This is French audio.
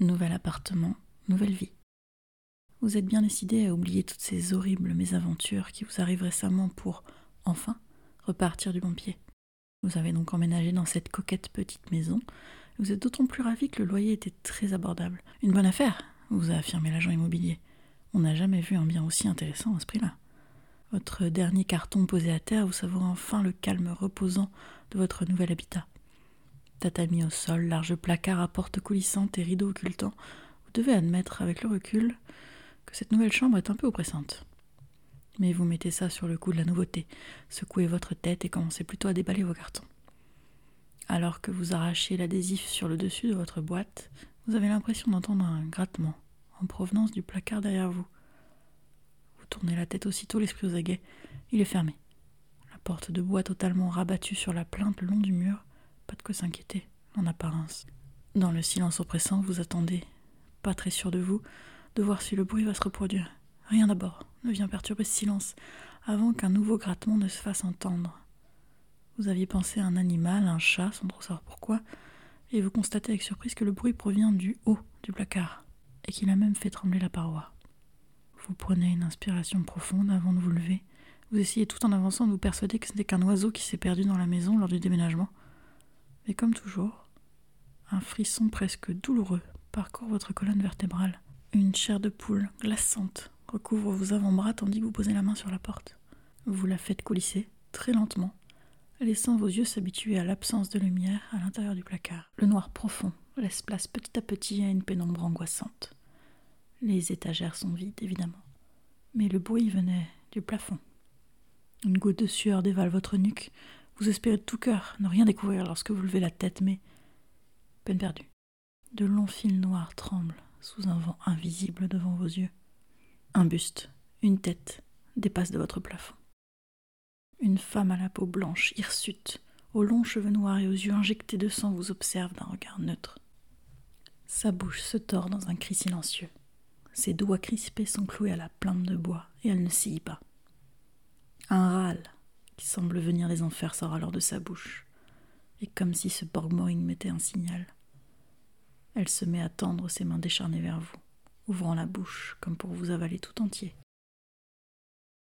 Nouvel appartement, nouvelle vie. Vous êtes bien décidé à oublier toutes ces horribles mésaventures qui vous arrivent récemment pour, enfin, repartir du bon pied. Vous avez donc emménagé dans cette coquette petite maison. Vous êtes d'autant plus ravi que le loyer était très abordable. Une bonne affaire, vous a affirmé l'agent immobilier. On n'a jamais vu un bien aussi intéressant à ce prix-là. Votre dernier carton posé à terre, vous savourez enfin le calme reposant de votre nouvel habitat. Tatami au sol, large placard à porte coulissante et rideaux occultants, vous devez admettre avec le recul que cette nouvelle chambre est un peu oppressante. Mais vous mettez ça sur le coup de la nouveauté, secouez votre tête et commencez plutôt à déballer vos cartons. Alors que vous arrachez l'adhésif sur le dessus de votre boîte, vous avez l'impression d'entendre un grattement en provenance du placard derrière vous. Vous tournez la tête aussitôt, l'esprit aux aguets. Il est fermé. La porte de bois totalement rabattue sur la plainte le long du mur. Pas de quoi s'inquiéter, en apparence. Dans le silence oppressant, vous attendez, pas très sûr de vous, de voir si le bruit va se reproduire. Rien d'abord ne vient perturber ce silence, avant qu'un nouveau grattement ne se fasse entendre. Vous aviez pensé à un animal, un chat, sans trop savoir pourquoi, et vous constatez avec surprise que le bruit provient du haut du placard, et qu'il a même fait trembler la paroi. Vous prenez une inspiration profonde avant de vous lever. Vous essayez tout en avançant de vous persuader que ce n'est qu'un oiseau qui s'est perdu dans la maison lors du déménagement. Mais comme toujours, un frisson presque douloureux parcourt votre colonne vertébrale. Une chair de poule glaçante recouvre vos avant-bras tandis que vous posez la main sur la porte. Vous la faites coulisser très lentement, laissant vos yeux s'habituer à l'absence de lumière à l'intérieur du placard. Le noir profond laisse place petit à petit à une pénombre angoissante. Les étagères sont vides, évidemment, mais le bruit venait du plafond. Une goutte de sueur dévale votre nuque. Vous espérez de tout cœur ne rien découvrir lorsque vous levez la tête, mais peine perdue. De longs fils noirs tremblent sous un vent invisible devant vos yeux. Un buste, une tête, dépasse de votre plafond. Une femme à la peau blanche, hirsute, aux longs cheveux noirs et aux yeux injectés de sang vous observe d'un regard neutre. Sa bouche se tord dans un cri silencieux. Ses doigts crispés sont cloués à la plante de bois et elle ne scie pas. Semble venir des enfers sort alors de sa bouche, et comme si ce borgmoring mettait un signal. Elle se met à tendre ses mains décharnées vers vous ouvrant la bouche comme pour vous avaler tout entier.